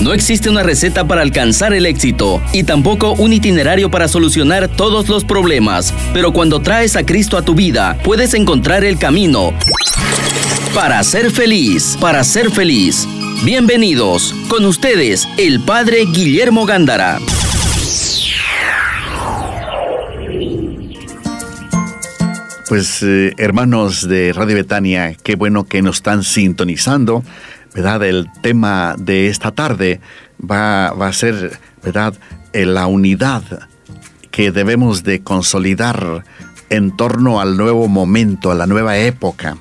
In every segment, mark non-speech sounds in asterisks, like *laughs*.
No existe una receta para alcanzar el éxito y tampoco un itinerario para solucionar todos los problemas, pero cuando traes a Cristo a tu vida, puedes encontrar el camino para ser feliz, para ser feliz. Bienvenidos, con ustedes, el Padre Guillermo Gándara. Pues eh, hermanos de Radio Betania, qué bueno que nos están sintonizando, ¿verdad? El tema de esta tarde va, a ser, ¿verdad? Eh, la unidad que debemos de consolidar en torno al nuevo momento, a la nueva época.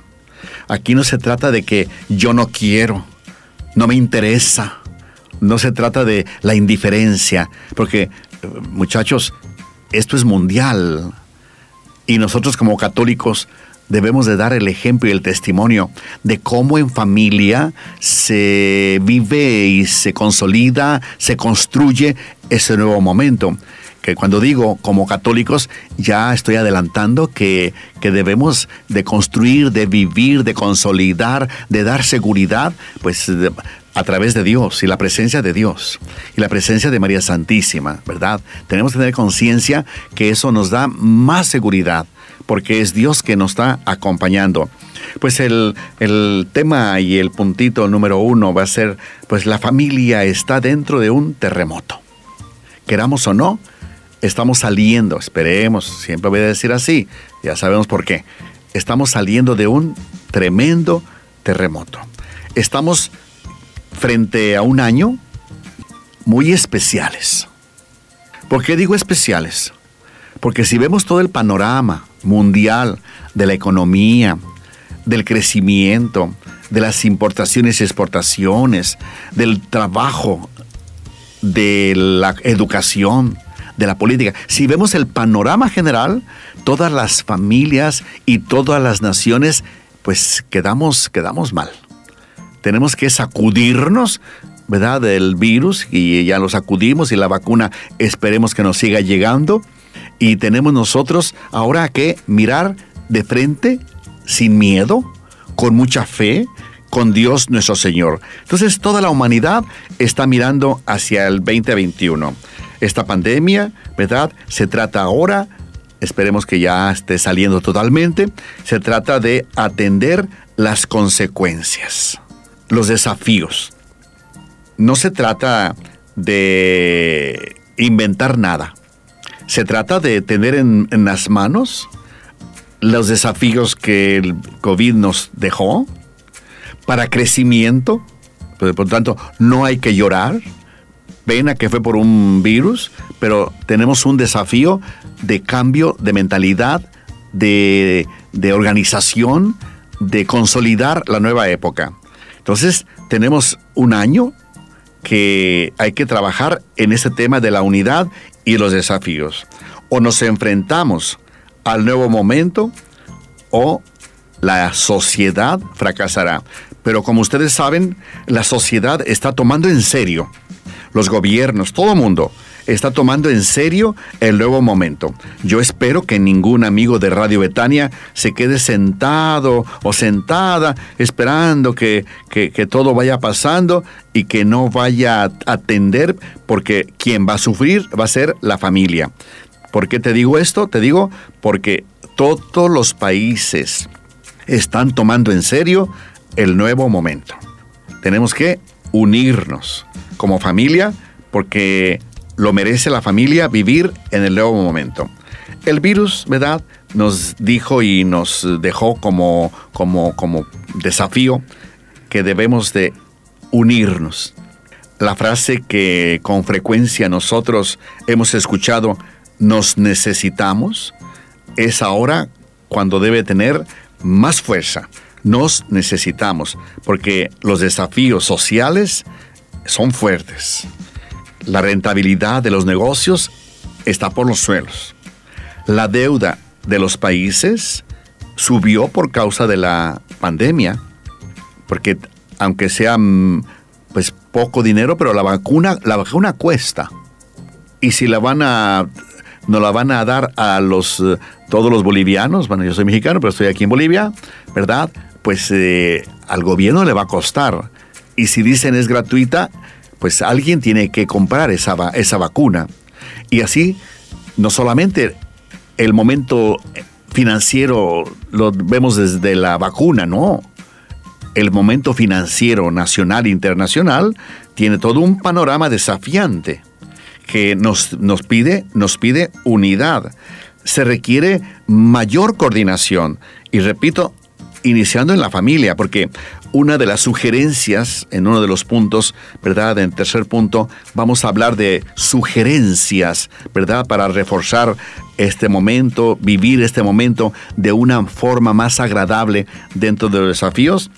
Aquí no se trata de que yo no quiero, no me interesa, no se trata de la indiferencia, porque eh, muchachos, esto es mundial y nosotros como católicos debemos de dar el ejemplo y el testimonio de cómo en familia se vive y se consolida, se construye ese nuevo momento. Que cuando digo como católicos, ya estoy adelantando que, que debemos de construir, de vivir, de consolidar, de dar seguridad, pues a través de Dios y la presencia de Dios y la presencia de María Santísima, ¿verdad? Tenemos que tener conciencia que eso nos da más seguridad porque es Dios que nos está acompañando. Pues el, el, tema y el puntito número uno va a ser, pues la familia está dentro de un terremoto. Queramos o no, estamos saliendo, esperemos, siempre voy a decir así, ya sabemos por qué. Estamos saliendo de un tremendo terremoto. Estamos frente a un año muy especiales. ¿Por qué digo especiales? Porque si vemos todo el panorama mundial de la economía, del crecimiento, de las importaciones y exportaciones, del trabajo, de la educación, de la política. Si vemos el panorama general, todas las familias y todas las naciones, pues quedamos, quedamos mal. Tenemos que sacudirnos, ¿verdad?, del virus y ya lo sacudimos y la vacuna esperemos que nos siga llegando y tenemos nosotros ahora que mirar de frente, sin miedo, con mucha fe, con Dios nuestro Señor. Entonces toda la humanidad está mirando hacia el 2021. Esta pandemia, ¿verdad? Se trata ahora, esperemos que ya esté saliendo totalmente, se trata de atender las consecuencias, los desafíos. No se trata de inventar nada. Se trata de tener en, las manos los desafíos que el COVID nos dejó para crecimiento. Por lo tanto, no hay que llorar. Pena que fue por un virus, pero tenemos un desafío de cambio de mentalidad, de, de organización, de consolidar la nueva época. Entonces, tenemos un año que hay que trabajar en ese tema de la unidad y los desafíos. O nos enfrentamos al nuevo momento o la sociedad fracasará. Pero como ustedes saben, la sociedad está tomando en serio, los gobiernos, todo el mundo, está tomando en serio el nuevo momento. Yo espero que ningún amigo de Radio Betania se quede sentado o sentada esperando que, que, todo vaya pasando y que no vaya a atender porque quien va a sufrir va a ser la familia. ¿Por qué te digo esto? Te digo porque todos los países están tomando en serio el nuevo momento. Tenemos que unirnos como familia porque lo merece la familia vivir en el nuevo momento. El virus, ¿verdad? Nos dijo y nos dejó como, como, como desafío que debemos de unirnos. La frase que con frecuencia nosotros hemos escuchado, nos necesitamos, es ahora cuando debe tener más fuerza. Nos necesitamos, porque los desafíos sociales son fuertes. La rentabilidad de los negocios está por los suelos. La deuda de los países subió por causa de la pandemia, porque aunque sea mm, pues poco dinero, pero la vacuna, la vacuna cuesta. Y si la van a nos la van a dar a los eh, todos los bolivianos, bueno, yo soy mexicano, pero estoy aquí en Bolivia, ¿verdad? Pues eh, al gobierno le va a costar. Y si dicen es gratuita, pues alguien tiene que comprar esa, esa vacuna. Y así, no solamente el momento financiero lo vemos desde la vacuna, no. El momento financiero nacional e internacional tiene todo un panorama desafiante que nos, nos, pide, nos pide unidad. Se requiere mayor coordinación. Y repito, iniciando en la familia, porque una de las sugerencias en uno de los puntos, ¿verdad? En tercer punto, vamos a hablar de sugerencias, ¿verdad? Para reforzar este momento, vivir este momento de una forma más agradable dentro de los desafíos.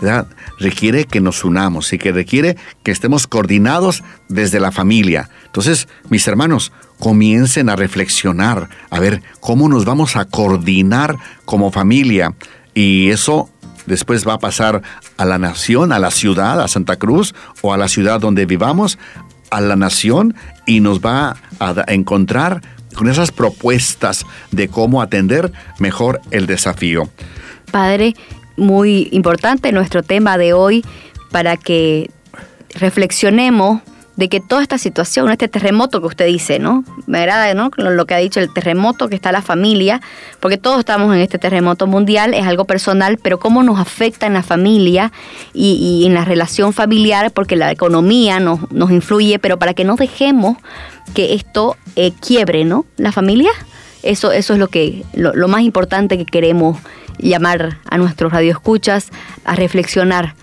¿verdad? Requiere que nos unamos y que requiere que estemos coordinados desde la familia. Entonces, mis hermanos, comiencen a reflexionar, a ver cómo nos vamos a coordinar como familia. Y eso después va a pasar a la nación, a la ciudad, a Santa Cruz o a la ciudad donde vivamos, a la nación y nos va a encontrar con esas propuestas de cómo atender mejor el desafío. Padre, muy importante nuestro tema de hoy para que reflexionemos de que toda esta situación, este terremoto que usted dice, ¿no? Me agrada, ¿no? Lo que ha dicho, el terremoto que está la familia, porque todos estamos en este terremoto mundial, es algo personal, pero cómo nos afecta en la familia y, en la relación familiar, porque la economía nos, nos, influye, pero para que no dejemos que esto eh, quiebre, ¿no? La familia, eso, eso es lo, que, lo, lo más importante que queremos llamar a nuestros radioescuchas a reflexionar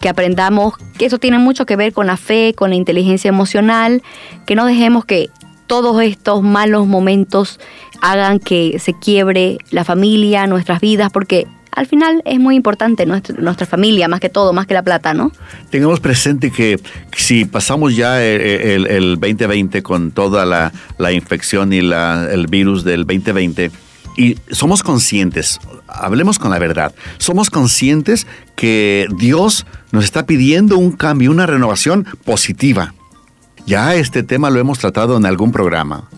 que aprendamos que eso tiene mucho que ver con la fe, con la inteligencia emocional, que no dejemos que todos estos malos momentos hagan que se quiebre la familia, nuestras vidas, porque al final es muy importante nuestra, familia, más que todo, más que la plata, ¿no? Tengamos presente que si pasamos ya el, 2020 con toda la, infección y el virus del 2020, y somos conscientes, hablemos con la verdad, somos conscientes que Dios nos está pidiendo un cambio, una renovación positiva. Ya este tema lo hemos tratado en algún programa.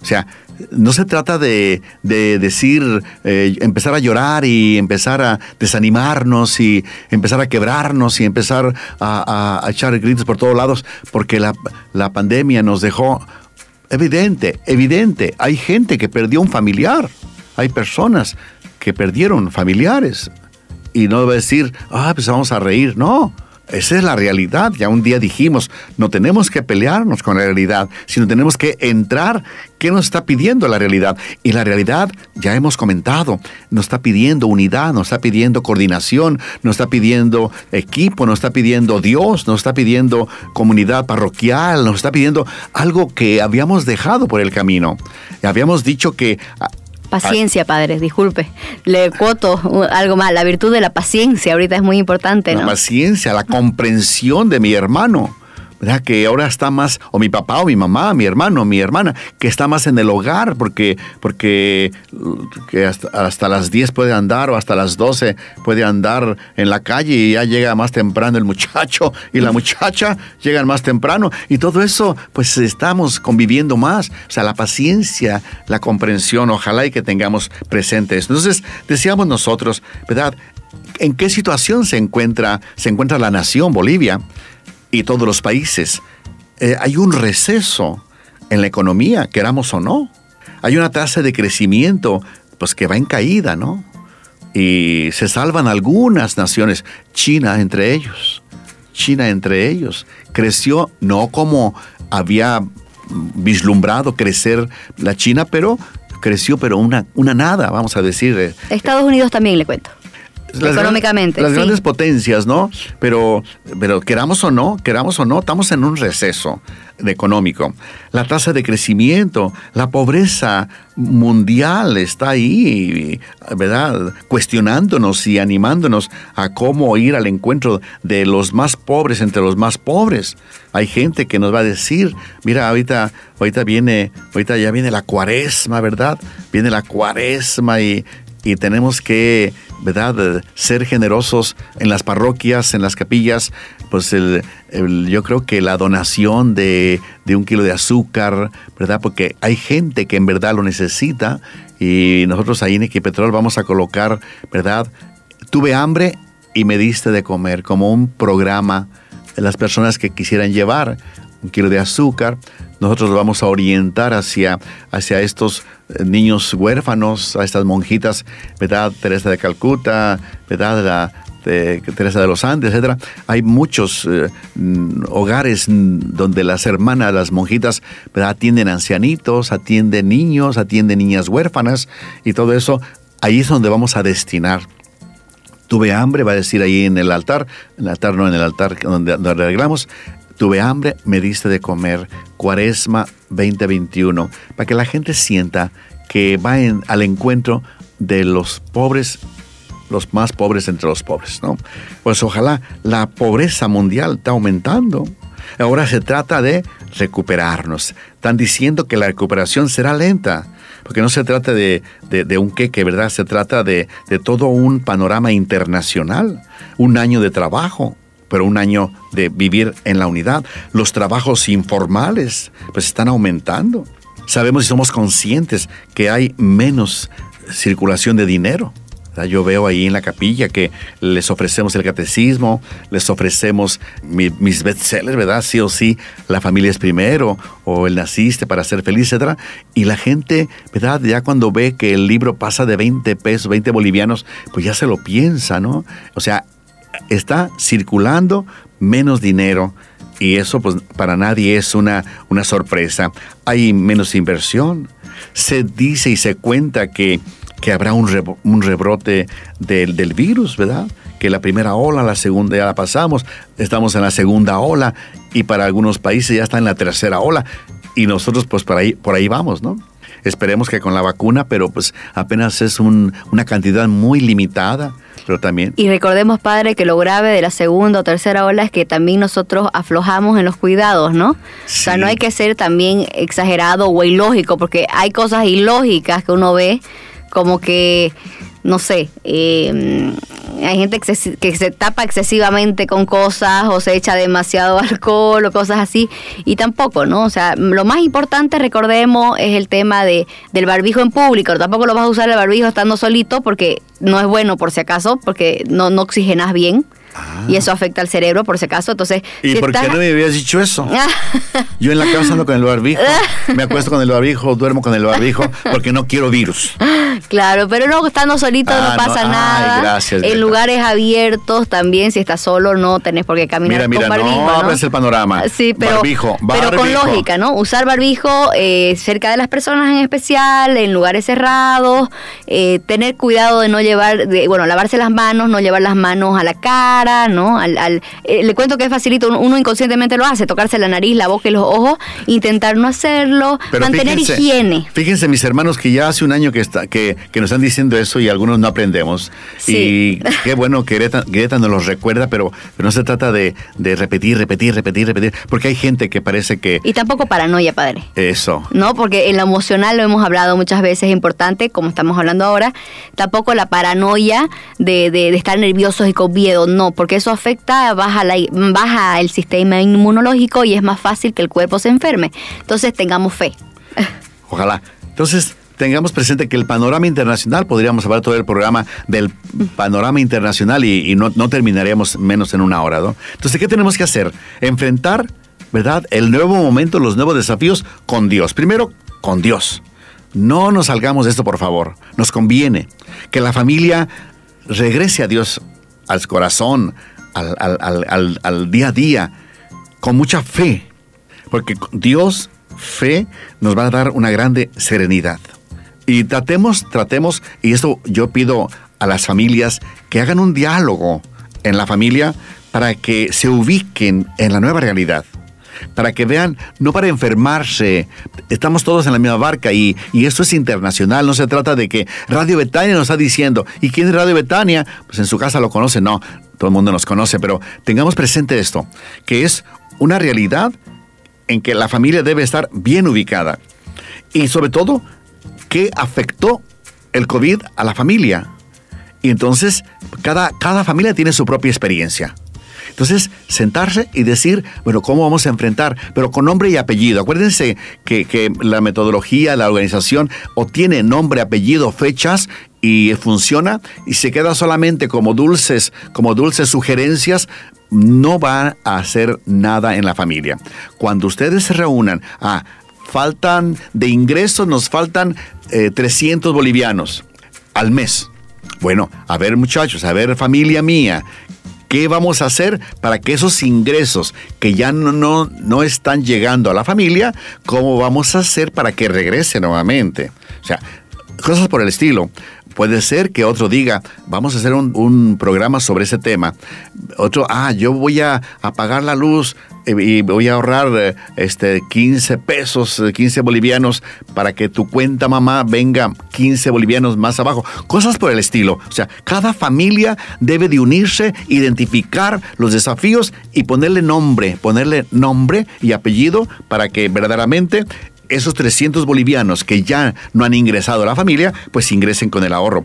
O sea, no se trata de, decir, eh, empezar a llorar y empezar a desanimarnos y empezar a quebrarnos y empezar a, echar gritos por todos lados porque la, la pandemia nos dejó evidente, evidente. Hay gente que perdió un familiar. Hay personas que perdieron familiares y no debe decir, ah, pues vamos a reír. No, esa es la realidad. Ya un día dijimos, no tenemos que pelearnos con la realidad, sino tenemos que entrar qué nos está pidiendo la realidad. Y la realidad, ya hemos comentado, nos está pidiendo unidad, nos está pidiendo coordinación, nos está pidiendo equipo, nos está pidiendo Dios, nos está pidiendo comunidad parroquial, nos está pidiendo algo que habíamos dejado por el camino. Habíamos dicho que Paciencia, padre, disculpe. Le cuoto algo más. La virtud de la paciencia ahorita es muy importante, ¿no? La paciencia, la comprensión de mi hermano. ¿Verdad? Que ahora está más, o mi papá, o mi mamá, mi hermano, mi hermana, que está más en el hogar, porque, porque que hasta, las 10 puede andar, o hasta las 12 puede andar en la calle y ya llega más temprano el muchacho y la muchacha *laughs* llegan más temprano. Y todo eso, pues estamos conviviendo más. O sea, la paciencia, la comprensión, ojalá y que tengamos presentes. Entonces, decíamos nosotros, ¿verdad? ¿En qué situación se encuentra, se encuentra la nación Bolivia? Y todos los países. Eh, hay un receso en la economía, queramos o no. Hay una tasa de crecimiento pues que va en caída, ¿no? Y se salvan algunas naciones, China entre ellos. China entre ellos. Creció no como había vislumbrado crecer la China, pero creció, pero una, una nada, vamos a decir. Eh. Estados Unidos también le cuento económicamente. las grandes potencias, ¿no? Pero, pero queramos o no, queramos o no, estamos en un receso económico. La tasa de crecimiento, la pobreza mundial está ahí, ¿verdad? Cuestionándonos y animándonos a cómo ir al encuentro de los más pobres entre los más pobres. Hay gente que nos va a decir, mira, ahorita, ahorita viene, ahorita ya viene la cuaresma, ¿verdad? Viene la cuaresma y, y tenemos que ¿verdad? Ser generosos en las parroquias, en las capillas, pues el, yo creo que la donación de, un kilo de azúcar, ¿verdad? Porque hay gente que en verdad lo necesita y nosotros ahí en Equipetrol vamos a colocar, ¿verdad? Tuve hambre y me diste de comer como un programa las personas que quisieran llevar un kilo de azúcar, nosotros lo vamos a orientar hacia, hacia estos niños huérfanos, a estas monjitas, ¿verdad? Teresa de Calcuta, ¿verdad? La, Teresa de los Andes, etcétera. Hay muchos eh, mm, hogares donde las hermanas, las monjitas, ¿verdad? atienden ancianitos, atienden niños, atienden niñas huérfanas y todo eso. Ahí es donde vamos a destinar tuve hambre, va a decir ahí en el altar, en el altar no en el altar donde, donde arreglamos, tuve hambre, me diste de comer, cuaresma 2021, para que la gente sienta que va al encuentro de los pobres, los más pobres entre los pobres, ¿no? Pues ojalá la pobreza mundial está aumentando. Ahora se trata de recuperarnos. Están diciendo que la recuperación será lenta, porque no se trata de, de un queque, ¿verdad? Se trata de, de todo un panorama internacional, un año de trabajo, pero un año de vivir en la unidad. Los trabajos informales pues están aumentando. Sabemos y somos conscientes que hay menos circulación de dinero. Yo veo ahí en la capilla que les ofrecemos el catecismo, les ofrecemos mis bestsellers, ¿verdad? Sí o sí, la familia es primero, o el naciste para ser feliz, etc. Y la gente, ¿verdad? Ya cuando ve que el libro pasa de 20 pesos, 20 bolivianos, pues ya se lo piensa, ¿no? O sea, está circulando menos dinero y eso pues para nadie es una, una sorpresa. Hay menos inversión. Se dice y se cuenta que, que habrá un, rebrote del, del, virus, ¿verdad? Que la primera ola, la segunda ya la pasamos, estamos en la segunda ola y para algunos países ya está en la tercera ola y nosotros pues por ahí, por ahí vamos, ¿no? Esperemos que con la vacuna, pero pues apenas es una cantidad muy limitada pero también... Y recordemos, padre, que lo grave de la segunda o tercera ola es que también nosotros aflojamos en los cuidados, ¿no? O sea, no hay que ser también exagerado o ilógico, porque hay cosas ilógicas que uno ve como que no sé, eh, hay gente que se, tapa excesivamente con cosas o se echa demasiado *laughs* alcohol o cosas así y tampoco, ¿no? O sea, lo más importante, recordemos, es el tema de, del barbijo en público. Tampoco lo vas a usar el barbijo estando solito porque no es bueno por si acaso, porque no, no oxigenas bien. Y eso afecta al cerebro, por si acaso. Entonces, ¿Y por qué no me habías dicho eso? *laughs* Yo en la casa ando con el barbijo, *laughs* me acuesto con el barbijo, duermo con el barbijo, porque no quiero virus. Claro, pero no, estando solito no ah, pasa nada. gracias. En lugares abiertos también, si estás solo, no tenés por qué caminar mira, con barbijo. No, no, el panorama. Sí, pero, barbijo, pero con lógica, ¿no? Usar barbijo eh, cerca de las personas en especial, en lugares cerrados, eh, tener cuidado de no llevar, de, bueno, lavarse las manos, no llevar las manos a la cara ¿no? Al, eh, le cuento que es facilito, uno, inconscientemente lo hace, tocarse la nariz, la boca y los ojos, intentar no hacerlo, mantener higiene. Fíjense mis hermanos que ya hace un año que, está, que, que nos están diciendo eso y algunos no aprendemos. Y qué bueno que Greta, nos los recuerda, pero, no se trata de, de, repetir, repetir, repetir, repetir, porque hay gente que parece que... Y tampoco paranoia, padre. Eso. No, porque en lo emocional lo hemos hablado muchas veces, es importante, como estamos hablando ahora, tampoco la paranoia de, de, de estar nerviosos y con miedo, no, porque eso afecta, baja, la, baja el sistema inmunológico y es más fácil que el cuerpo se enferme. Entonces tengamos fe. *laughs* Ojalá. Entonces, tengamos presente que el panorama internacional, podríamos hablar todo el programa del panorama internacional y, no, no, terminaríamos menos en una hora, ¿no? Entonces, ¿qué tenemos que hacer? Enfrentar, ¿verdad? El nuevo momento, los nuevos desafíos con Dios. Primero, con Dios. No nos salgamos de esto, por favor. Nos conviene que la familia regrese a Dios al corazón, al, día a día, con mucha fe, porque Dios, fe, nos va a dar una grande serenidad. Y tratemos, tratemos, y esto yo pido a las familias que hagan un diálogo en la familia para que se ubiquen en la nueva realidad para que vean, no para enfermarse, estamos todos en la misma barca y, y esto es internacional, no se trata de que Radio Betania nos está diciendo, ¿y quién es Radio Betania? Pues en su casa lo conoce, no, todo el mundo nos conoce, pero tengamos presente esto, que es una realidad en que la familia debe estar bien ubicada y sobre todo, ¿qué afectó el COVID a la familia? Y entonces, cada, cada familia tiene su propia experiencia. Entonces, sentarse y decir, bueno, ¿cómo vamos a enfrentar? Pero con nombre y apellido. Acuérdense que, la metodología, la organización, obtiene nombre, apellido, fechas y funciona y se queda solamente como dulces, como dulces sugerencias, no va a hacer nada en la familia. Cuando ustedes se reúnan, ah, faltan de ingresos, nos faltan 300 eh, bolivianos al mes. Bueno, a ver muchachos, a ver familia mía, ¿Qué vamos a hacer para que esos ingresos que ya no, no, no, están llegando a la familia, cómo vamos a hacer para que regrese nuevamente? O sea, cosas por el estilo. Puede ser que otro diga, vamos a hacer un, programa sobre ese tema. Otro, ah, yo voy a apagar la luz y voy a ahorrar este 15 pesos, 15 bolivianos para que tu cuenta mamá venga 15 bolivianos más abajo. Cosas por el estilo. O sea, cada familia debe de unirse, identificar los desafíos y ponerle nombre, ponerle nombre y apellido para que verdaderamente esos 300 bolivianos que ya no han ingresado a la familia, pues ingresen con el ahorro.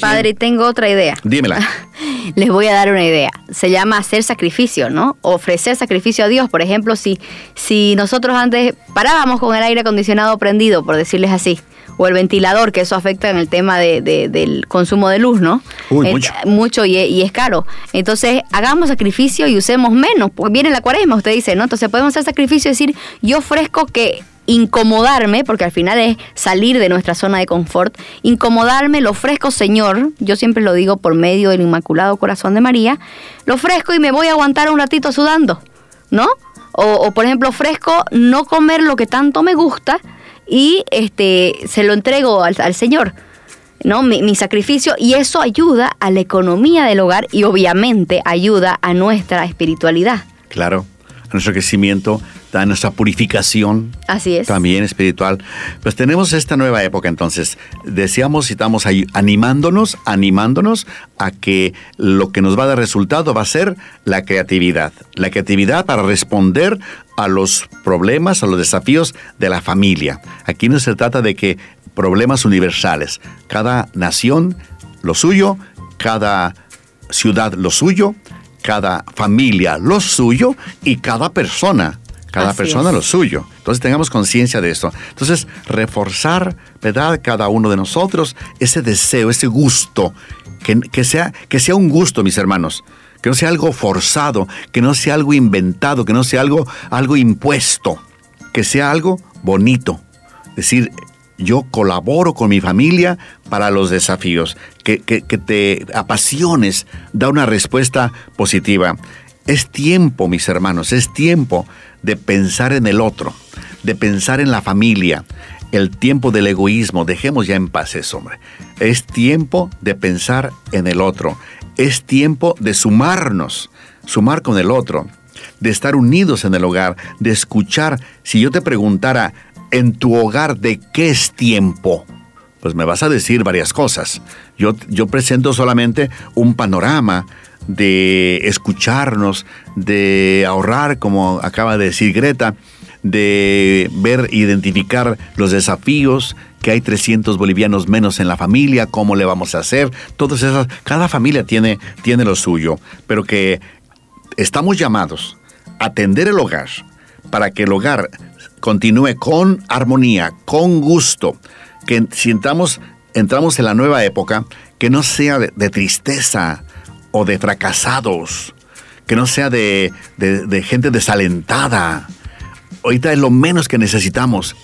Padre, tengo otra idea. Dímela. *laughs* Les voy a dar una idea. Se llama hacer sacrificio, ¿no? Ofrecer sacrificio a Dios. Por ejemplo, si, si nosotros antes parábamos con el aire acondicionado prendido, por decirles así, o el ventilador, que eso afecta en el tema de, del consumo de luz, ¿no? mucho. mucho y, y, es caro. Entonces, hagamos sacrificio y usemos menos. Viene la cuaresma, usted dice, ¿no? Entonces podemos hacer sacrificio y decir, yo ofrezco que incomodarme, porque al final es salir de nuestra zona de confort, incomodarme, lo ofrezco Señor, yo siempre lo digo por medio del Inmaculado Corazón de María, lo ofrezco y me voy a aguantar un ratito sudando, ¿no? O, por ejemplo, ofrezco no comer lo que tanto me gusta y este, se lo entrego al, Señor. ¿no? Mi, mi, sacrificio y eso ayuda a la economía del hogar y obviamente ayuda a nuestra espiritualidad. Claro, a nuestro crecimiento, a nuestra purificación. Así es. También espiritual. Pues tenemos esta nueva época, entonces, decíamos y estamos ahí animándonos, animándonos a que lo que nos va a dar resultado va a ser la creatividad. La creatividad para responder a los problemas, a los desafíos de la familia. Aquí no se trata de que problemas universales. Cada nación lo suyo, cada ciudad lo suyo, cada familia lo suyo y cada persona cada persona lo suyo. Entonces tengamos conciencia de esto. Entonces, reforzar, ¿verdad? Cada uno de nosotros ese deseo, ese gusto, que, sea, que sea un gusto, mis hermanos. Que no sea algo forzado, que no sea algo inventado, que no sea algo, algo impuesto, que sea algo bonito. Es decir, yo colaboro con mi familia para los desafíos, que, que, que, te apasiones, da una respuesta positiva. Es tiempo, mis hermanos, es tiempo de pensar en el otro, de pensar en la familia, el tiempo del egoísmo, dejemos ya en paz eso, hombre. Es tiempo de pensar en el otro, es tiempo de sumarnos, sumar con el otro, de estar unidos en el hogar, de escuchar. Si yo te preguntara, en tu hogar, ¿de qué es tiempo? Pues me vas a decir varias cosas. Yo, yo presento solamente un panorama de escucharnos, de ahorrar, como acaba de decir Greta, de ver, identificar los desafíos, que hay 300 bolivianos menos en la familia, cómo le vamos a hacer, todas esas, cada familia tiene, tiene lo suyo, pero que estamos llamados a atender el hogar para que el hogar continúe con armonía, con gusto, que sintamos, entramos en la nueva época, que no sea de tristeza, o de fracasados, que no sea de, gente desalentada. Ahorita es lo menos que necesitamos.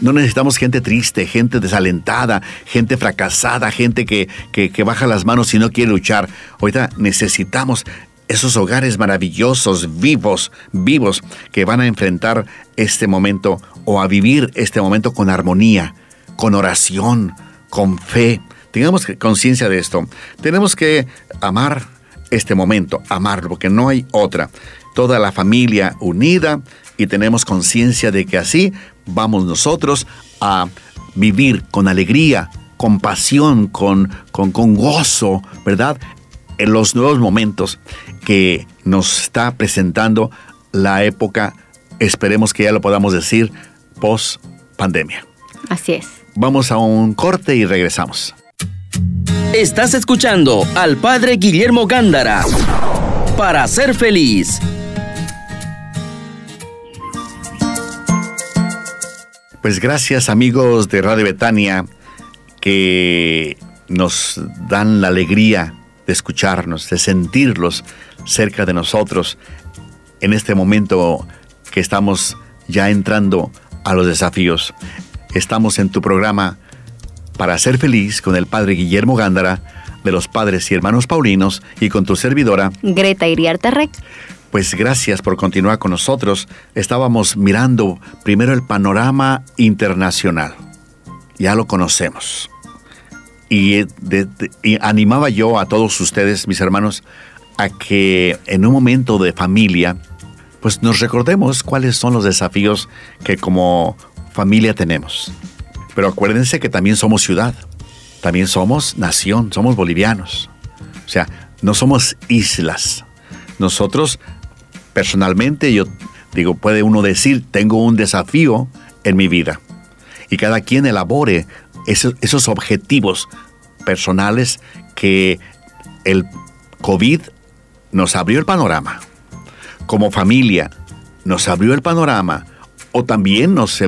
No necesitamos gente triste, gente desalentada, gente fracasada, gente que, que, baja las manos y no quiere luchar. Ahorita necesitamos esos hogares maravillosos, vivos, vivos, que van a enfrentar este momento o a vivir este momento con armonía, con oración, con fe, Tengamos conciencia de esto. Tenemos que amar este momento, amarlo, porque no hay otra. Toda la familia unida y tenemos conciencia de que así vamos nosotros a vivir con alegría, con pasión, con, con, con gozo, ¿verdad? En los nuevos momentos que nos está presentando la época, esperemos que ya lo podamos decir, post pandemia. Así es. Vamos a un corte y regresamos. Estás escuchando al Padre Guillermo Gándara para ser feliz. Pues gracias amigos de Radio Betania que nos dan la alegría de escucharnos, de sentirlos cerca de nosotros en este momento que estamos ya entrando a los desafíos. Estamos en tu programa Para ser feliz con el Padre Guillermo Gándara de los Padres y Hermanos Paulinos y con tu servidora Greta Iriarte Rec. Pues gracias por continuar con nosotros. Estábamos mirando primero el panorama internacional. Ya lo conocemos. Y, y, animaba yo a todos ustedes, mis hermanos, a que en un momento de familia, pues nos recordemos cuáles son los desafíos que como familia tenemos. Pero acuérdense que también somos ciudad, también somos nación, somos bolivianos. O sea, no somos islas. Nosotros, personalmente, yo digo, puede uno decir, tengo un desafío en mi vida. Y cada quien elabore esos, esos objetivos personales que el COVID nos abrió el panorama como familia nos abrió el panorama o también nos,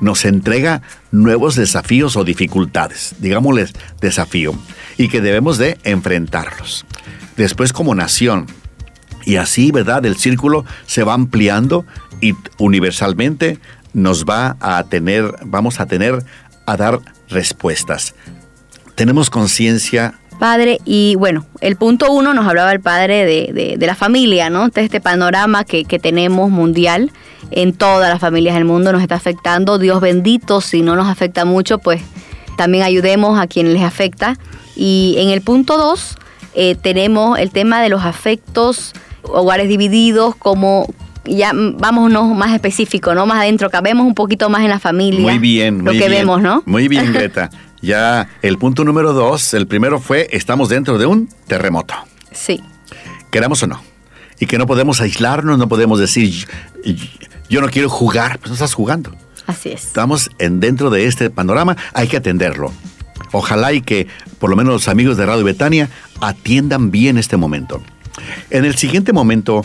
nos entrega nuevos desafíos o dificultades, digámosles desafío, y que debemos de enfrentarlos. Después como nación, y así, ¿verdad? El círculo se va ampliando y universalmente nos va a tener, vamos a tener a dar respuestas. Tenemos conciencia Padre, y bueno, el punto uno nos hablaba el padre de, de, la familia, ¿no? De este panorama que, que, tenemos mundial en todas las familias del mundo nos está afectando. Dios bendito, si no nos afecta mucho, pues también ayudemos a quienes les afecta. Y en el punto dos eh, tenemos el tema de los afectos, hogares divididos, como ya vámonos más específico, ¿no? Más adentro, cabemos un poquito más en la familia. Muy bien, lo que vemos, ¿no? Muy bien, *laughs* Greta. Ya el punto número dos, el primero fue, estamos dentro de un terremoto. Sí. Queramos o no. Y que no podemos aislarnos, no podemos decir, yo no quiero jugar, pues no estás jugando. Así es. Estamos en, dentro de este panorama, hay que atenderlo. Ojalá y que por lo menos los amigos de Radio Betania atiendan bien este momento. En el siguiente momento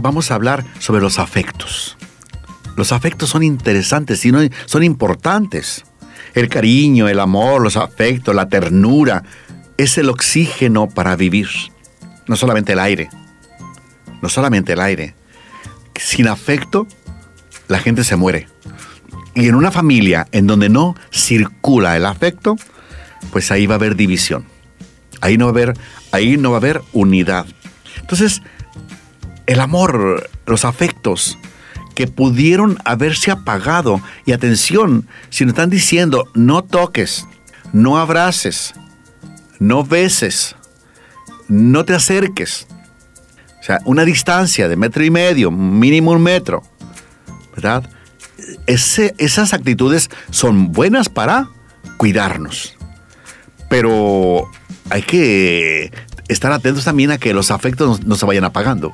vamos a hablar sobre los afectos. Los afectos son interesantes y son importantes. El cariño, el amor, los afectos, la ternura, es el oxígeno para vivir. No solamente el aire. No solamente el aire. Sin afecto, la gente se muere. Y en una familia en donde no circula el afecto, pues ahí va a haber división. Ahí no va a haber, ahí no va a haber unidad. Entonces, el amor, los afectos, que pudieron haberse apagado. Y atención, si nos están diciendo, no toques, no abraces, no beses, no te acerques. O sea, una distancia de metro y medio, mínimo un metro. ¿Verdad? esas actitudes son buenas para cuidarnos. Pero hay que estar atentos también a que los afectos no se vayan apagando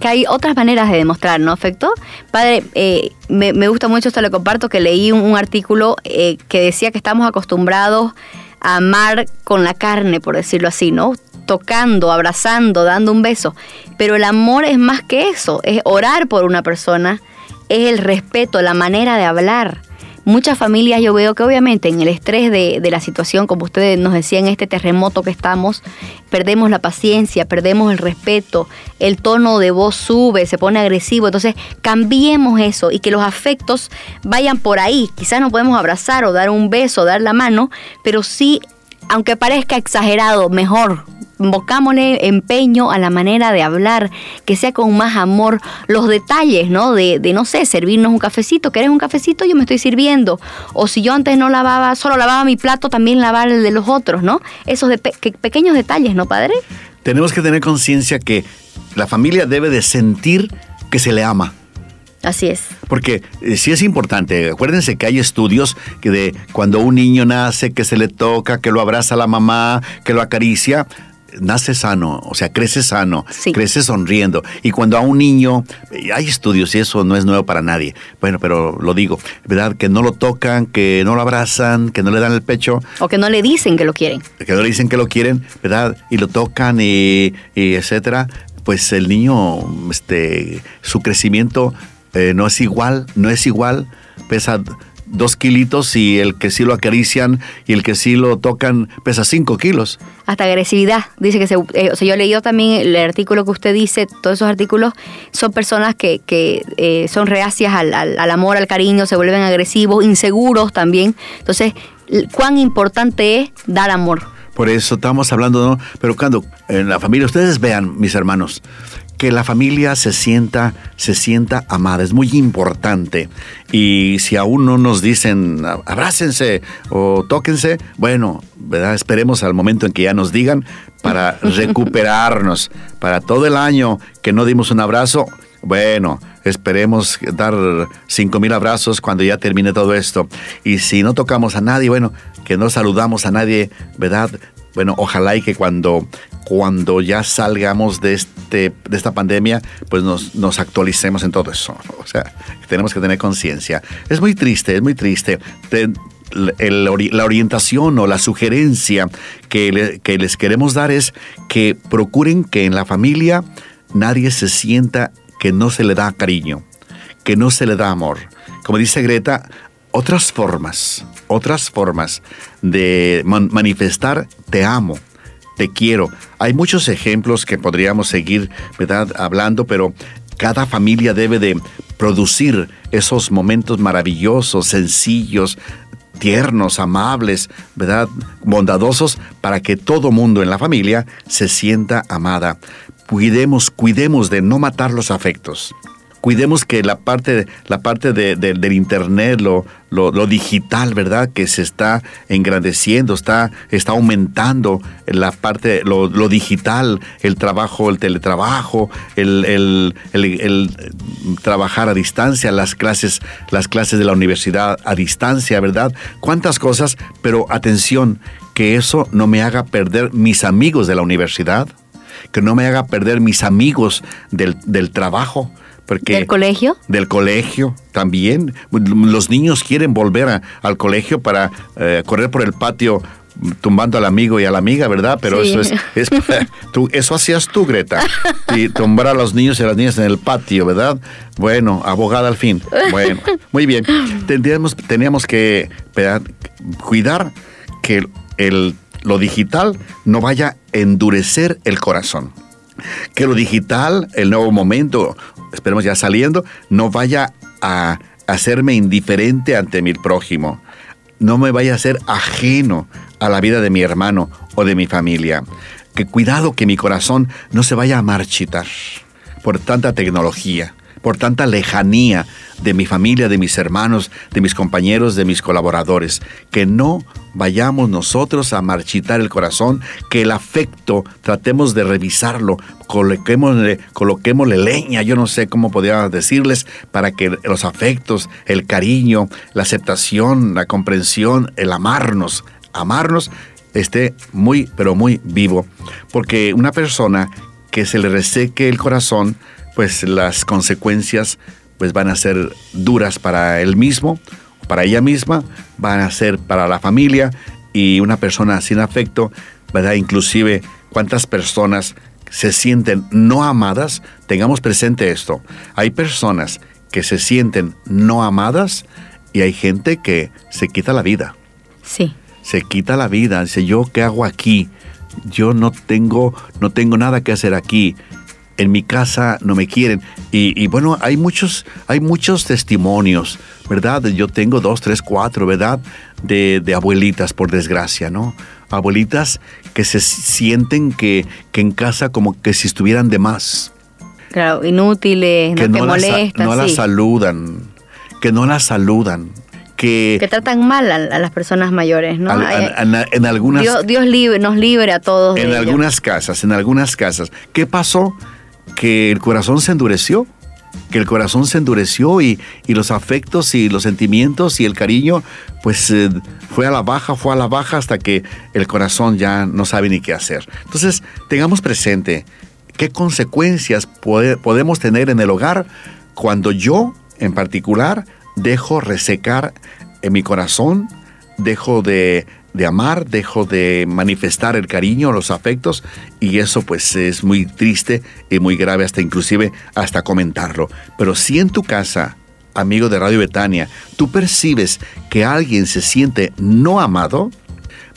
que hay otras maneras de demostrar, ¿no? Afecto. Padre, eh, me, gusta mucho esto, lo comparto, que leí un, artículo eh, que decía que estamos acostumbrados a amar con la carne, por decirlo así, ¿no? Tocando, abrazando, dando un beso. Pero el amor es más que eso, es orar por una persona, es el respeto, la manera de hablar muchas familias yo veo que obviamente en el estrés de, la situación, como ustedes nos decían, este terremoto que estamos, perdemos la paciencia, perdemos el respeto, el tono de voz sube, se pone agresivo. Entonces, cambiemos eso y que los afectos vayan por ahí. Quizás no podemos abrazar o dar un beso, dar la mano, pero sí, aunque parezca exagerado, mejor invocámosle empeño a la manera de hablar, que sea con más amor, los detalles, ¿no? De, no sé, servirnos un cafecito, ¿quieres un cafecito? Yo me estoy sirviendo. O si yo antes no lavaba, solo lavaba mi plato, también lavar el de los otros, ¿no? Esos de pequeños detalles, ¿no, padre? Tenemos que tener conciencia que la familia debe de sentir que se le ama. Así es. Porque eh, sí es importante. Acuérdense que hay estudios que de cuando un niño nace, que se le toca, que lo abraza la mamá, que lo acaricia, nace sano, o sea, crece sano, crece sonriendo. Y cuando a un niño, hay estudios y eso no es nuevo para nadie, bueno, pero lo digo, ¿verdad? Que no lo tocan, que no lo abrazan, que no le dan el pecho. O que no le dicen que lo quieren. Que no le dicen que lo quieren, ¿verdad? Y lo tocan y, etcétera. Pues el niño, este, su crecimiento eh, no es igual, no es igual, pesa dos kilitos y el que sí lo acarician y el que sí lo tocan pesa cinco kilos. Hasta agresividad. Dice que se, eh, o sea, yo he leído también el artículo que usted dice, todos esos artículos son personas que, que eh, son reacias al, al, amor, al cariño, se vuelven agresivos, inseguros también. Entonces, cuán importante es dar amor. Por eso estamos hablando, ¿no? Pero cuando en la familia, ustedes vean, mis hermanos, que la familia se sienta, se sienta amada, es muy importante. Y si aún no nos dicen abrácense o tóquense, bueno, ¿verdad? Esperemos al momento en que ya nos digan para *laughs* recuperarnos, para todo el año que no dimos un abrazo, bueno, esperemos dar cinco mil abrazos cuando ya termine todo esto. Y si no tocamos a nadie, bueno, que no saludamos a nadie, ¿verdad? Bueno, ojalá y que cuando cuando ya salgamos de, este, de esta pandemia, pues nos, nos actualicemos en todo eso. O sea, tenemos que tener conciencia. Es muy triste, es muy triste. la orientación o la sugerencia que, que les queremos dar es que procuren que en la familia nadie se sienta que no se le da cariño, que no se le da amor. Como dice Greta, otras formas, otras formas de manifestar te amo, te quiero. Hay muchos ejemplos que podríamos seguir hablando, pero cada familia debe de producir esos momentos maravillosos, sencillos, tiernos, amables, ¿verdad? bondadosos, para que todo mundo en la familia se sienta amada. Cuidemos, cuidemos de no matar los afectos cuidemos que la parte, la parte de, del Internet, lo, lo, digital, ¿verdad? Que se está engrandeciendo, está, está aumentando la parte, lo, digital, el trabajo, el teletrabajo, el, el, el, trabajar a distancia, las clases, las clases de la universidad a distancia, ¿verdad? Cuántas cosas, pero atención, que eso no me haga perder mis amigos de la universidad, que no me haga perder mis amigos del, del trabajo, ¿Del colegio? Del colegio también. Los niños quieren volver al colegio para eh, correr por el patio tumbando al amigo y a la amiga, ¿verdad? Pero eso es, *laughs* tú, eso hacías tú, Greta, y tumbar a los niños y a las niñas en el patio, ¿verdad? Bueno, abogada al fin. Bueno, muy bien. Teníamos, teníamos que cuidar que el, lo digital no vaya a endurecer el corazón. Que lo digital, el nuevo momento, esperemos ya saliendo, no vaya a hacerme indiferente ante mi prójimo. No me vaya a ser ajeno a la vida de mi hermano o de mi familia. Que cuidado que mi corazón no se vaya a marchitar por tanta tecnología por tanta lejanía de mi familia, de mis hermanos, de mis compañeros, de mis colaboradores. Que no vayamos nosotros a marchitar el corazón, que el afecto tratemos de revisarlo, coloquémosle, coloquémosle leña, yo no sé cómo podría decirles, para que los afectos, el cariño, la aceptación, la comprensión, el amarnos, amarnos, esté muy, pero muy vivo. Porque una persona que se le reseque el corazón, pues las consecuencias pues van a ser duras para él mismo, para ella misma, van a ser para la familia y una persona sin afecto, ¿verdad? Inclusive cuántas personas se sienten no amadas, tengamos presente esto. Hay personas que se sienten no amadas y hay gente que se quita la vida. Sí. Se quita la vida, dice, "Yo qué hago aquí? Yo no tengo no tengo nada que hacer aquí." En mi casa no me quieren. Y, bueno, hay muchos, hay muchos testimonios, ¿verdad? Yo tengo dos, tres, cuatro, ¿verdad? De, abuelitas, por desgracia, ¿no? Abuelitas que se sienten que, que en casa como que si estuvieran de más. Claro, inútiles, que no, molestan. no las saludan, que no las saludan. Que, que, tratan mal a, las personas mayores, ¿no? en algunas Dios, libre, nos libre a todos. En algunas casas, en algunas casas. ¿Qué pasó? Que el corazón se endureció, que el corazón se endureció y, los afectos y los sentimientos y el cariño, pues eh, fue a la baja, fue a la baja hasta que el corazón ya no sabe ni qué hacer. Entonces, tengamos presente qué consecuencias podemos tener en el hogar cuando yo, en particular, dejo resecar en mi corazón, dejo de de amar, dejo de manifestar el cariño, los afectos y eso pues es muy triste y muy grave hasta inclusive hasta comentarlo. Pero si en tu casa amigo de Radio Betania, tú percibes que alguien se siente no amado,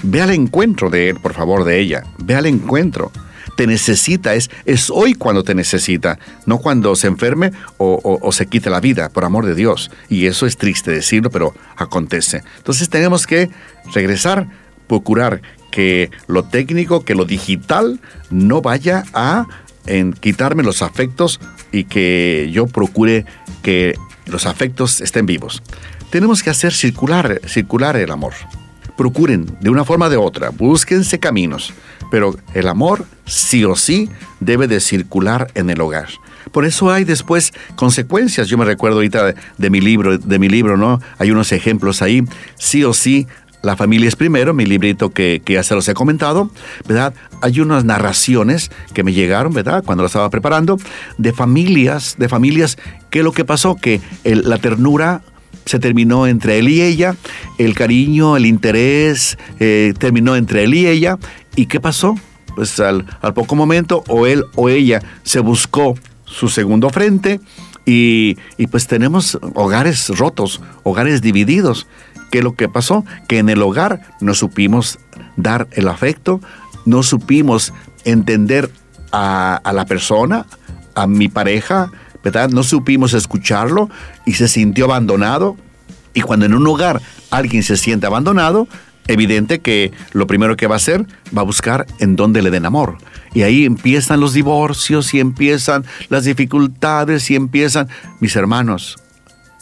ve al encuentro de él, por favor, de ella. Ve al encuentro. Te necesita, es, es hoy cuando te necesita, no cuando se enferme o, se quite la vida, por amor de Dios. Y eso es triste decirlo, pero acontece. Entonces tenemos que regresar, procurar que lo técnico, que lo digital no vaya a en quitarme los afectos y que yo procure que los afectos estén vivos. Tenemos que hacer circular, circular el amor. Procuren de una forma o de otra, búsquense caminos, pero el amor sí o sí debe de circular en el hogar. Por eso hay después consecuencias. Yo me recuerdo ahorita de, mi libro, de mi libro, ¿no? Hay unos ejemplos ahí. Sí o sí la familia es primero, mi librito que, ya se los he comentado, ¿verdad? Hay unas narraciones que me llegaron, ¿verdad? Cuando lo estaba preparando, de familias, de familias, ¿qué es lo que pasó? Que la ternura se terminó entre él y ella, el cariño, el interés eh, terminó entre él y ella, ¿y qué pasó? Pues al, poco momento o él o ella se buscó su segundo frente, y, pues tenemos hogares rotos, hogares divididos. ¿Qué lo que pasó? Que en el hogar no supimos dar el afecto, no supimos entender a, la persona, a mi pareja, ¿verdad? No supimos escucharlo y se sintió abandonado. Y cuando en un hogar alguien se siente abandonado, evidente que lo primero que va a hacer va a buscar en dónde le den amor. Y ahí empiezan los divorcios y empiezan las dificultades y empiezan, mis hermanos,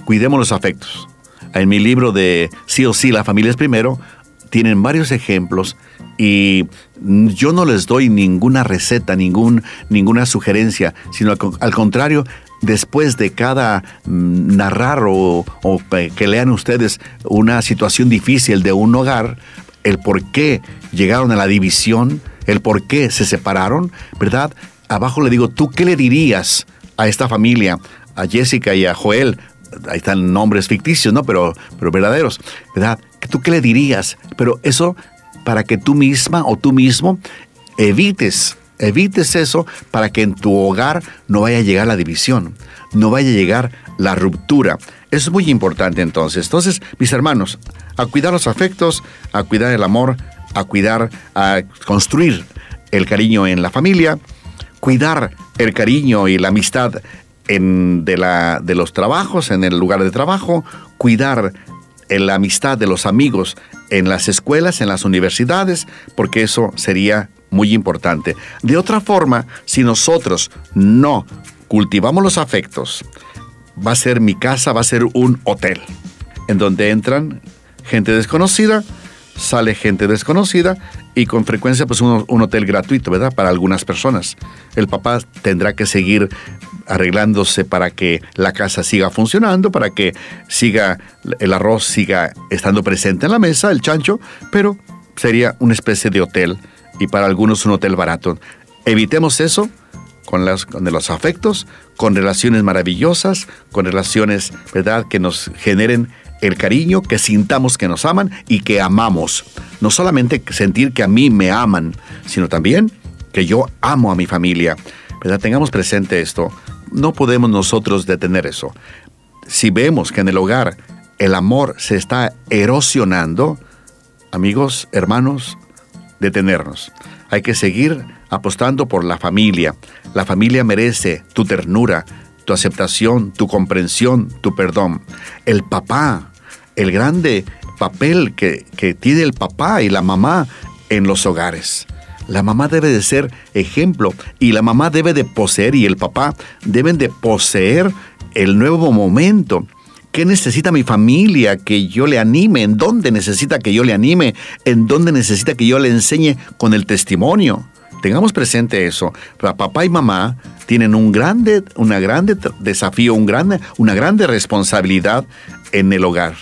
cuidemos los afectos en mi libro de Sí o sí, la familia es primero, tienen varios ejemplos y yo no les doy ninguna receta, ningún, ninguna sugerencia, sino al, contrario, después de cada mm, narrar o, que lean ustedes una situación difícil de un hogar, el por qué llegaron a la división, el por qué se separaron, ¿verdad? Abajo le digo, ¿tú qué le dirías a esta familia, a Jessica y a Joel, ahí están nombres ficticios, ¿no? Pero, pero verdaderos, ¿verdad? ¿Tú qué le dirías? Pero eso para que tú misma o tú mismo evites, evites eso para que en tu hogar no vaya a llegar la división, no vaya a llegar la ruptura. Es muy importante entonces. Entonces, mis hermanos, a cuidar los afectos, a cuidar el amor, a cuidar, a construir el cariño en la familia, cuidar el cariño y la amistad en, de, la, de los trabajos, en el lugar de trabajo, cuidar la amistad de los amigos en las escuelas, en las universidades, porque eso sería muy importante. De otra forma, si nosotros no cultivamos los afectos, va a ser mi casa, va a ser un hotel, en donde entran gente desconocida, sale gente desconocida y con frecuencia pues un, un, hotel gratuito, ¿verdad? Para algunas personas. El papá tendrá que seguir arreglándose para que la casa siga funcionando, para que siga el arroz siga estando presente en la mesa, el chancho, pero sería una especie de hotel y para algunos un hotel barato. Evitemos eso con, las, con los afectos, con relaciones maravillosas, con relaciones, ¿verdad?, que nos generen el cariño, que sintamos que nos aman y que amamos. No solamente sentir que a mí me aman, sino también que yo amo a mi familia. Tengamos presente esto. No podemos nosotros detener eso. Si vemos que en el hogar el amor se está erosionando, amigos, hermanos, detenernos. Hay que seguir apostando por la familia. La familia merece tu ternura, tu aceptación, tu comprensión, tu perdón. El papá el grande papel que, tiene el papá y la mamá en los hogares. La mamá debe de ser ejemplo y la mamá debe de poseer y el papá deben de poseer el nuevo momento. ¿Qué necesita mi familia que yo le anime? ¿En dónde necesita que yo le anime? ¿En dónde necesita que yo le enseñe con el testimonio? Tengamos presente eso. Papá y mamá tienen un grande, una grande desafío, un una grande responsabilidad en el hogar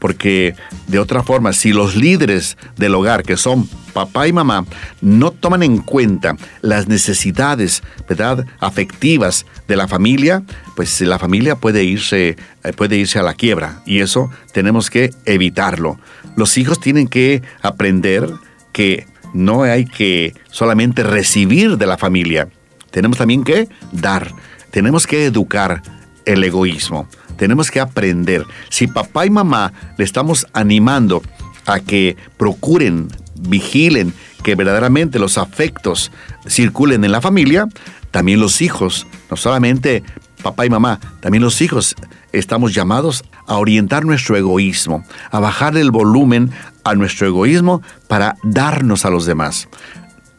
porque de otra forma, si los líderes del hogar, que son papá y mamá, no toman en cuenta las necesidades, ¿verdad?, afectivas de la familia, pues la familia puede irse, eh, puede irse a la quiebra y eso tenemos que evitarlo. Los hijos tienen que aprender que no hay que solamente recibir de la familia, tenemos también que dar, tenemos que educar el egoísmo tenemos que aprender. Si papá y mamá le estamos animando a que procuren, vigilen que verdaderamente los afectos circulen en la familia, también los hijos, no solamente papá y mamá, también los hijos estamos llamados a orientar nuestro egoísmo, a bajar el volumen a nuestro egoísmo para darnos a los demás.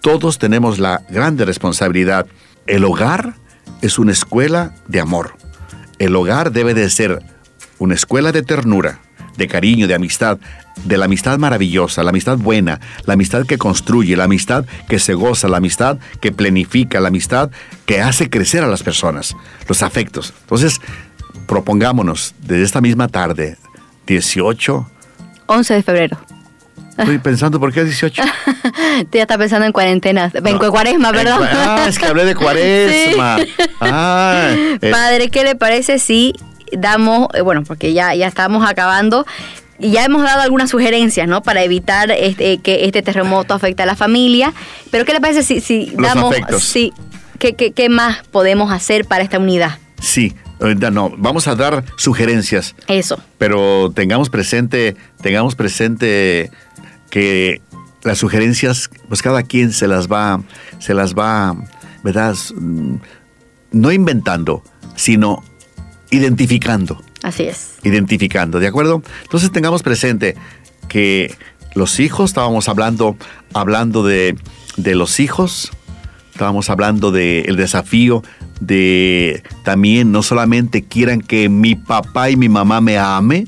Todos tenemos la grande responsabilidad. El hogar es una escuela de amor. El hogar debe de ser una escuela de ternura, de cariño, de amistad, de la amistad maravillosa, la amistad buena, la amistad que construye, la amistad que se goza, la amistad que planifica, la amistad que hace crecer a las personas, los afectos. Entonces, propongámonos desde esta misma tarde, 18. 11 de febrero. Estoy pensando, ¿por qué 18? Tú ya estás pensando en cuarentena, en cuaresma, perdón. Ah, es que hablé de cuaresma. *laughs* Ah, eh. Padre, ¿qué le parece si damos, eh, bueno, porque ya, ya estamos acabando, y ya hemos dado algunas sugerencias, ¿no? Para evitar este, que este terremoto afecte a la familia. Pero ¿qué le parece si, si damos... ¿qué, qué, qué más podemos hacer para esta unidad? Sí, no, vamos a dar sugerencias. Eso. Pero tengamos presente, tengamos presente que las sugerencias, pues cada quien se las va, se las va, ¿verdad? No inventando, sino identificando. Así es. Identificando, ¿de acuerdo? Entonces tengamos presente que los hijos, estábamos hablando, hablando de, de los hijos, estábamos hablando del desafío de también no solamente quieran que mi papá y mi mamá me ame,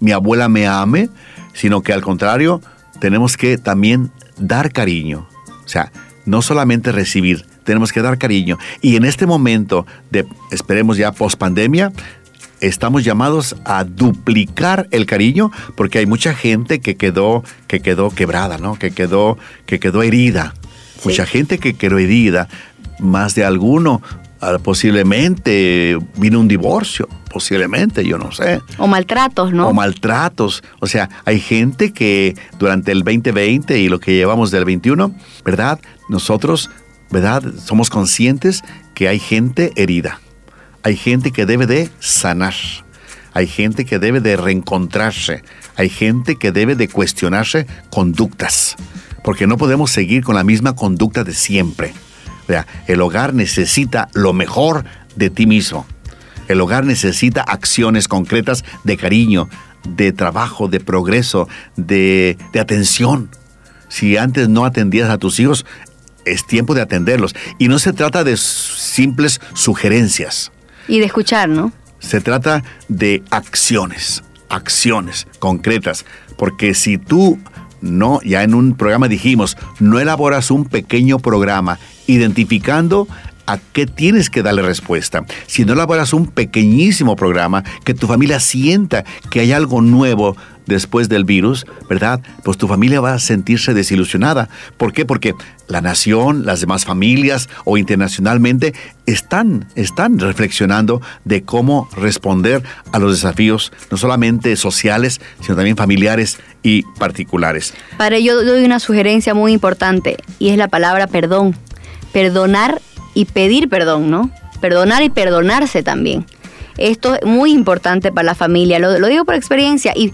mi abuela me ame, sino que al contrario, tenemos que también dar cariño. O sea, no solamente recibir, tenemos que dar cariño. Y en este momento de, esperemos ya post pandemia, estamos llamados a duplicar el cariño porque hay mucha gente que quedó, que quedó quebrada, ¿no? Que quedó, que quedó herida. Mucha gente que quedó herida, más de alguno posiblemente vino un divorcio, posiblemente, yo no sé. O maltratos, ¿no? O maltratos. O sea, hay gente que durante el 2020 y lo que llevamos del 21, ¿verdad? Nosotros, ¿verdad? Somos conscientes que hay gente herida. Hay gente que debe de sanar. Hay gente que debe de reencontrarse. Hay gente que debe de cuestionarse conductas. Porque no podemos seguir con la misma conducta de siempre. El hogar necesita lo mejor de ti mismo. El hogar necesita acciones concretas de cariño, de trabajo, de progreso, de, de atención. Si antes no atendías a tus hijos, es tiempo de atenderlos. Y no se trata de simples sugerencias. Y de escuchar, ¿no? Se trata de acciones, acciones concretas. Porque si tú no, ya en un programa dijimos, no elaboras un pequeño programa identificando a qué tienes que darle respuesta. Si no elaboras un pequeñísimo programa, que tu familia sienta que hay algo nuevo después del virus, ¿verdad? Pues tu familia va a sentirse desilusionada. ¿Por qué? Porque la nación, las demás familias o internacionalmente están, están reflexionando de cómo responder a los desafíos, no solamente sociales, sino también familiares y particulares. Para ello doy una sugerencia muy importante y es la palabra perdón. Perdonar y pedir perdón, ¿no? Perdonar y perdonarse también. Esto es muy importante para la familia, lo, digo por experiencia y,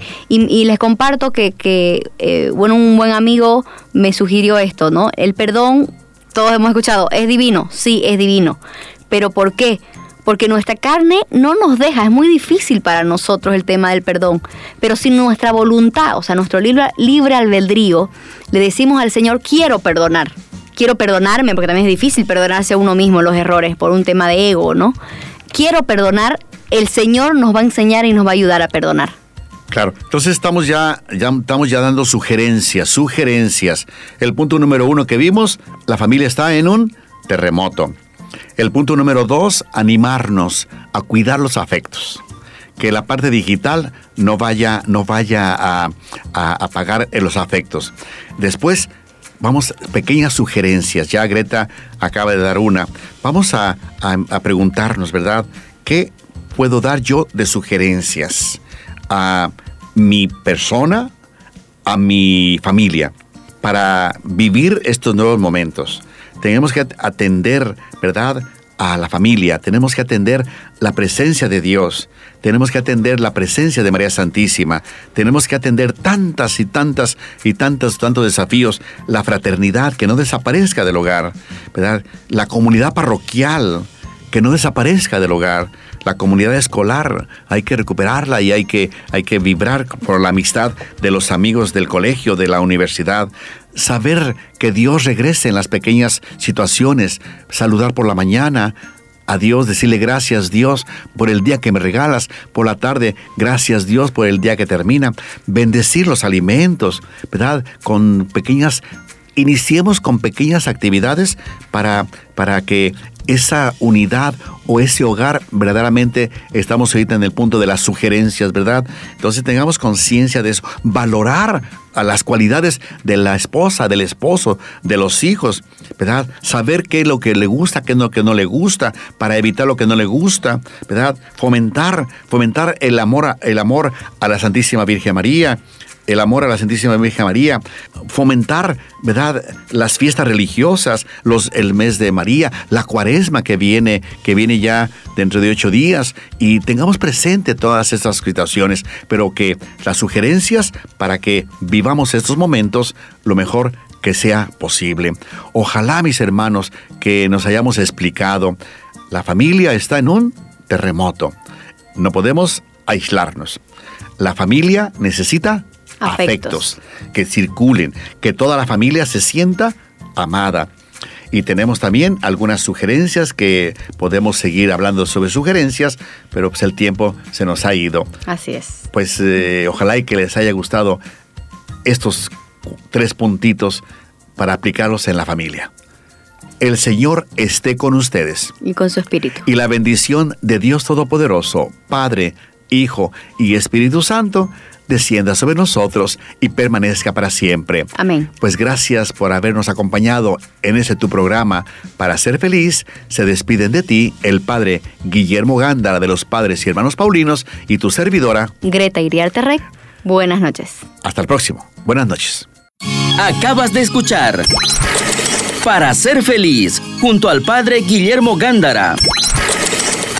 les comparto que, eh, bueno, un buen amigo me sugirió esto, ¿no? El perdón, todos hemos escuchado, es divino, sí, es divino, pero ¿por qué? Porque nuestra carne no nos deja, es muy difícil para nosotros el tema del perdón, pero si nuestra voluntad, o sea, nuestro libre, libre albedrío, le decimos al Señor, quiero perdonar, quiero perdonarme, porque también es difícil perdonarse a uno mismo los errores por un tema de ego, ¿no? Quiero perdonar, el Señor nos va a enseñar y nos va a ayudar a perdonar. Claro, entonces estamos ya, estamos ya dando sugerencias, sugerencias. El punto número uno que vimos, la familia está en un terremoto. El punto número dos, animarnos a cuidar los afectos. Que la parte digital no vaya, no vaya a, apagar los afectos. Después, vamos, pequeñas sugerencias. Ya Greta acaba de dar una. Vamos a, a preguntarnos, ¿verdad? ¿Qué puedo dar yo de sugerencias a mi persona, a mi familia, para vivir estos nuevos momentos? Tenemos que atender, ¿verdad?, a la familia, tenemos que atender la presencia de Dios, tenemos que atender la presencia de María Santísima, tenemos que atender tantas y tantas y tantos, tantos desafíos, la fraternidad que no desaparezca del hogar, ¿verdad? la comunidad parroquial que no desaparezca del hogar, la comunidad escolar, hay que recuperarla y hay que, hay que vibrar por la amistad de los amigos del colegio, de la universidad, saber que Dios regrese en las pequeñas situaciones, saludar por la mañana, a Dios, decirle gracias Dios por el día que me regalas, por la tarde, gracias Dios por el día que termina, bendecir los alimentos, ¿verdad? Con pequeñas, iniciemos con pequeñas actividades para, para que esa unidad o ese hogar, verdaderamente estamos ahorita en el punto de las sugerencias, ¿verdad? Entonces tengamos conciencia de eso, valorar a las cualidades de la esposa, del esposo, de los hijos, ¿verdad? Saber qué es lo que le gusta, qué es lo que no le gusta, para evitar lo que no le gusta, ¿verdad? Fomentar, fomentar el amor, el amor a la Santísima Virgen María, el amor a la Santísima Virgen María, fomentar, ¿verdad?, las fiestas religiosas, los, el mes de María, la cuaresma que viene, que viene ya dentro de ocho días, y tengamos presente todas estas situaciones, pero que las sugerencias para que vivamos estos momentos lo mejor que sea posible. Ojalá, mis hermanos, que nos hayamos explicado, la familia está en un terremoto. No podemos aislarnos. La familia necesita afectos. que circulen, que toda la familia se sienta amada. Y tenemos también algunas sugerencias que podemos seguir hablando sobre sugerencias, pero pues el tiempo se nos ha ido. Así es. Pues eh, ojalá y que les haya gustado estos tres puntitos para aplicarlos en la familia. El Señor esté con ustedes. Y con su espíritu. Y la bendición de Dios Todopoderoso, Padre, Hijo y Espíritu Santo, descienda sobre nosotros y permanezca para siempre. Amén. Pues gracias por habernos acompañado en ese tu programa. Para ser feliz, se despiden de ti el Padre Guillermo Gándara de los Padres y Hermanos Paulinos y tu servidora Greta Iriarte Rey. Buenas noches. Hasta el próximo. Buenas noches. Acabas de escuchar Para ser feliz junto al Padre Guillermo Gándara.